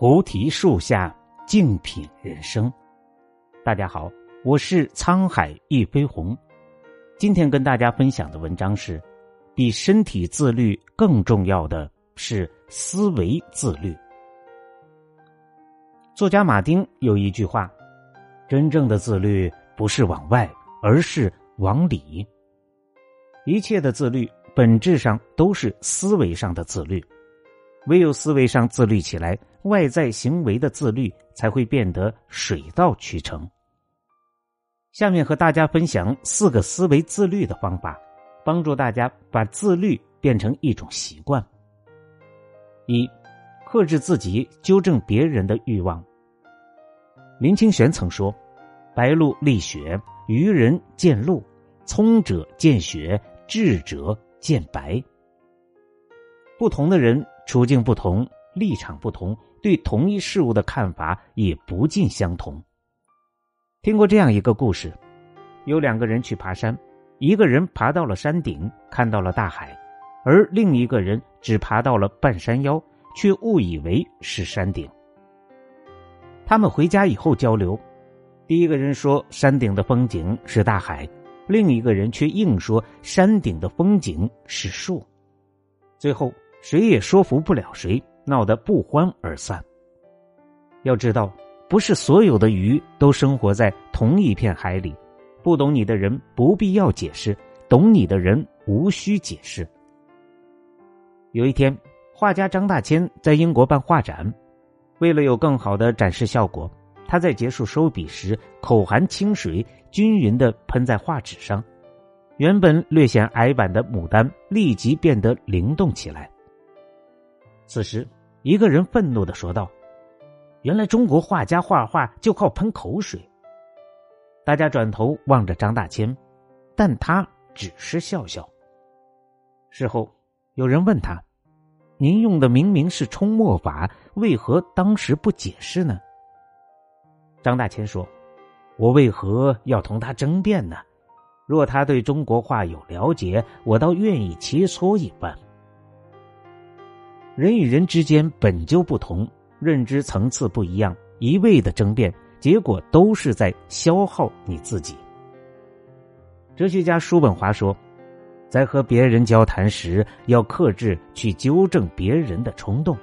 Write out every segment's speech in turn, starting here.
菩提树下，静品人生。大家好，我是沧海一飞鸿。今天跟大家分享的文章是：比身体自律更重要的是思维自律。作家马丁有一句话：“真正的自律不是往外，而是往里。”一切的自律本质上都是思维上的自律。唯有思维上自律起来，外在行为的自律才会变得水到渠成。下面和大家分享四个思维自律的方法，帮助大家把自律变成一种习惯。一，克制自己纠正别人的欲望。林清玄曾说：“白露立雪，愚人见露；聪者见雪，智者见白。”不同的人。处境不同，立场不同，对同一事物的看法也不尽相同。听过这样一个故事：有两个人去爬山，一个人爬到了山顶，看到了大海，而另一个人只爬到了半山腰，却误以为是山顶。他们回家以后交流，第一个人说山顶的风景是大海，另一个人却硬说山顶的风景是树。最后。谁也说服不了谁，闹得不欢而散。要知道，不是所有的鱼都生活在同一片海里。不懂你的人不必要解释，懂你的人无需解释。有一天，画家张大千在英国办画展，为了有更好的展示效果，他在结束收笔时，口含清水，均匀的喷在画纸上。原本略显矮板的牡丹立即变得灵动起来。此时，一个人愤怒的说道：“原来中国画家画画就靠喷口水。”大家转头望着张大千，但他只是笑笑。事后，有人问他：“您用的明明是冲墨法，为何当时不解释呢？”张大千说：“我为何要同他争辩呢？若他对中国画有了解，我倒愿意切磋一番。”人与人之间本就不同，认知层次不一样，一味的争辩，结果都是在消耗你自己。哲学家叔本华说，在和别人交谈时，要克制去纠正别人的冲动。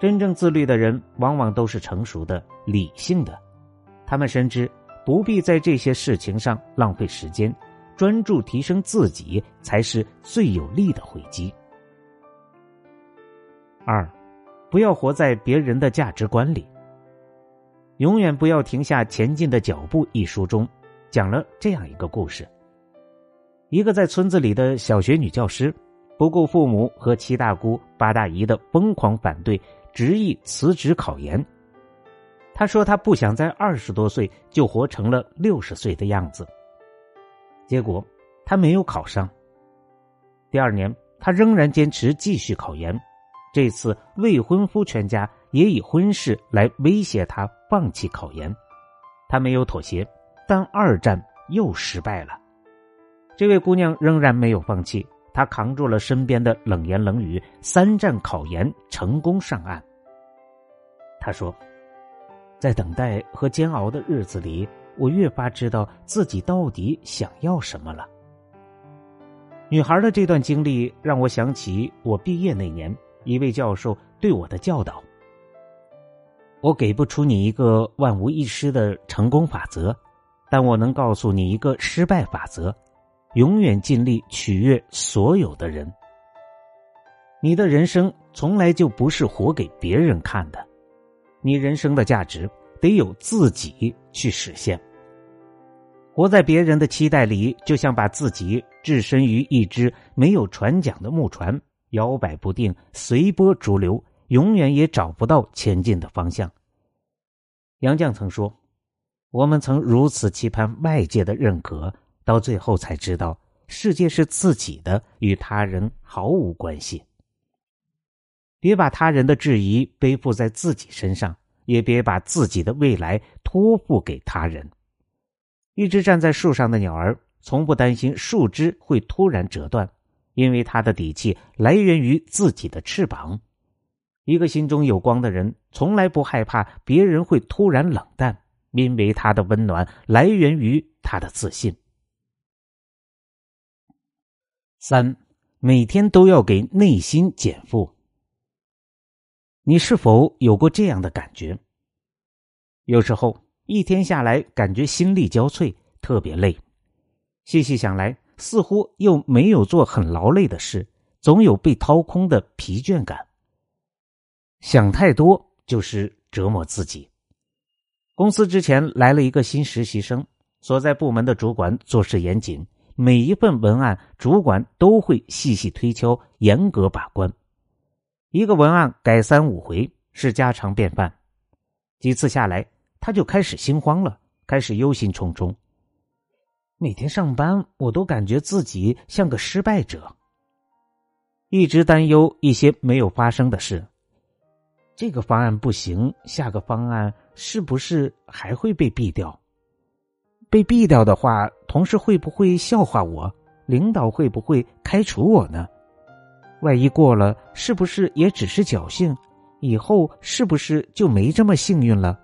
真正自律的人，往往都是成熟的、理性的，他们深知不必在这些事情上浪费时间，专注提升自己才是最有力的回击。二，不要活在别人的价值观里。永远不要停下前进的脚步。一书中讲了这样一个故事：一个在村子里的小学女教师，不顾父母和七大姑八大姨的疯狂反对，执意辞职考研。她说：“她不想在二十多岁就活成了六十岁的样子。”结果，她没有考上。第二年，她仍然坚持继续考研。这次未婚夫全家也以婚事来威胁他放弃考研，他没有妥协，但二战又失败了。这位姑娘仍然没有放弃，她扛住了身边的冷言冷语，三战考研成功上岸。她说：“在等待和煎熬的日子里，我越发知道自己到底想要什么了。”女孩的这段经历让我想起我毕业那年。一位教授对我的教导：“我给不出你一个万无一失的成功法则，但我能告诉你一个失败法则：永远尽力取悦所有的人。你的人生从来就不是活给别人看的，你人生的价值得有自己去实现。活在别人的期待里，就像把自己置身于一只没有船桨的木船。”摇摆不定，随波逐流，永远也找不到前进的方向。杨绛曾说：“我们曾如此期盼外界的认可，到最后才知道，世界是自己的，与他人毫无关系。别把他人的质疑背负在自己身上，也别把自己的未来托付给他人。一只站在树上的鸟儿，从不担心树枝会突然折断。”因为他的底气来源于自己的翅膀，一个心中有光的人，从来不害怕别人会突然冷淡，因为他的温暖来源于他的自信。三，每天都要给内心减负。你是否有过这样的感觉？有时候一天下来，感觉心力交瘁，特别累。细细想来，似乎又没有做很劳累的事，总有被掏空的疲倦感。想太多就是折磨自己。公司之前来了一个新实习生，所在部门的主管做事严谨，每一份文案主管都会细细推敲，严格把关。一个文案改三五回是家常便饭，几次下来，他就开始心慌了，开始忧心忡忡。每天上班，我都感觉自己像个失败者，一直担忧一些没有发生的事。这个方案不行，下个方案是不是还会被毙掉？被毙掉的话，同事会不会笑话我？领导会不会开除我呢？万一过了，是不是也只是侥幸？以后是不是就没这么幸运了？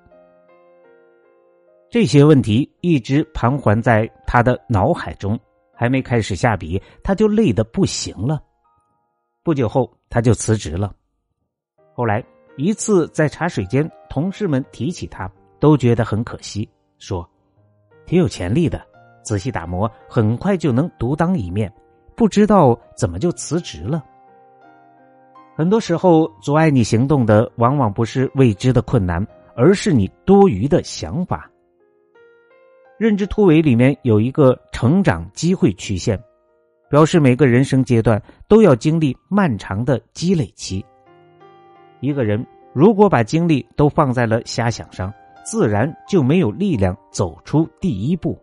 这些问题一直盘桓在他的脑海中，还没开始下笔，他就累得不行了。不久后，他就辞职了。后来。一次在茶水间，同事们提起他，都觉得很可惜，说：“挺有潜力的，仔细打磨，很快就能独当一面。不知道怎么就辞职了。”很多时候，阻碍你行动的，往往不是未知的困难，而是你多余的想法。认知突围里面有一个成长机会曲线，表示每个人生阶段都要经历漫长的积累期。一个人如果把精力都放在了瞎想上，自然就没有力量走出第一步，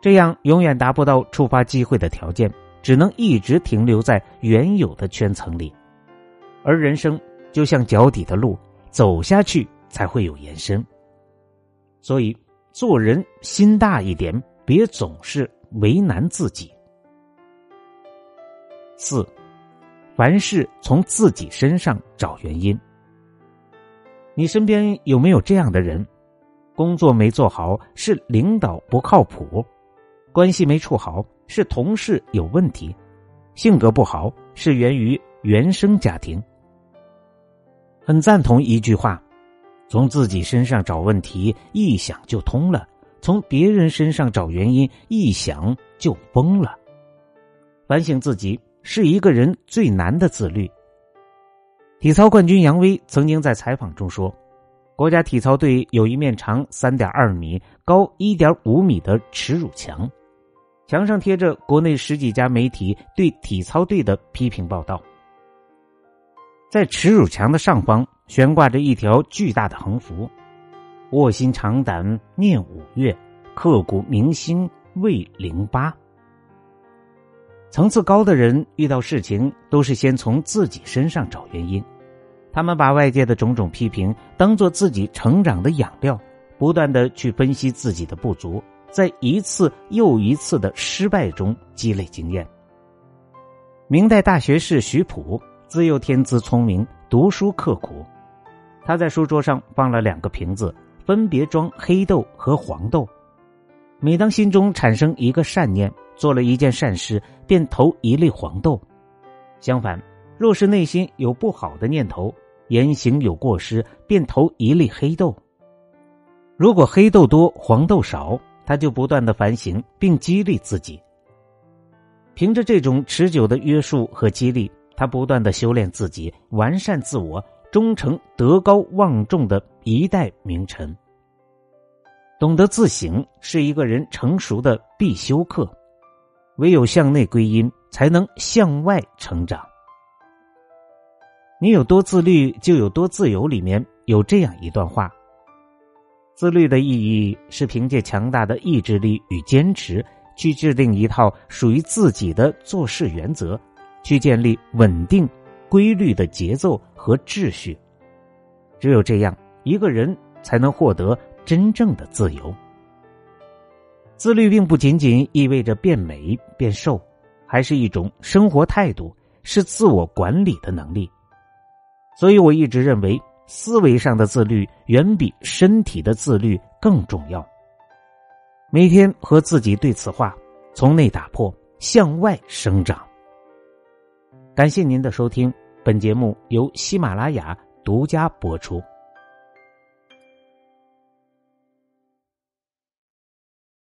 这样永远达不到触发机会的条件，只能一直停留在原有的圈层里。而人生就像脚底的路，走下去才会有延伸。所以做人心大一点，别总是为难自己。四。凡事从自己身上找原因。你身边有没有这样的人？工作没做好是领导不靠谱，关系没处好是同事有问题，性格不好是源于原生家庭。很赞同一句话：从自己身上找问题，一想就通了；从别人身上找原因，一想就疯了。反省自己。是一个人最难的自律。体操冠军杨威曾经在采访中说：“国家体操队有一面长三点二米、高一点五米的耻辱墙，墙上贴着国内十几家媒体对体操队的批评报道。在耻辱墙的上方悬挂着一条巨大的横幅：‘卧薪尝胆念五岳，刻骨铭心为零八。’”层次高的人遇到事情都是先从自己身上找原因，他们把外界的种种批评当做自己成长的养料，不断的去分析自己的不足，在一次又一次的失败中积累经验。明代大学士徐溥自幼天资聪明，读书刻苦，他在书桌上放了两个瓶子，分别装黑豆和黄豆，每当心中产生一个善念。做了一件善事，便投一粒黄豆；相反，若是内心有不好的念头，言行有过失，便投一粒黑豆。如果黑豆多，黄豆少，他就不断的反省，并激励自己。凭着这种持久的约束和激励，他不断的修炼自己，完善自我，终成德高望重的一代名臣。懂得自省，是一个人成熟的必修课。唯有向内归因，才能向外成长。你有多自律，就有多自由。里面有这样一段话：自律的意义是凭借强大的意志力与坚持，去制定一套属于自己的做事原则，去建立稳定、规律的节奏和秩序。只有这样一个人才能获得真正的自由。自律并不仅仅意味着变美变瘦还是一种生活态度是自我管理的能力。所以我一直认为思维上的自律远比身体的自律更重要。每天和自己对此话从内打破向外生长。感谢您的收听本节目由喜马拉雅独家播出。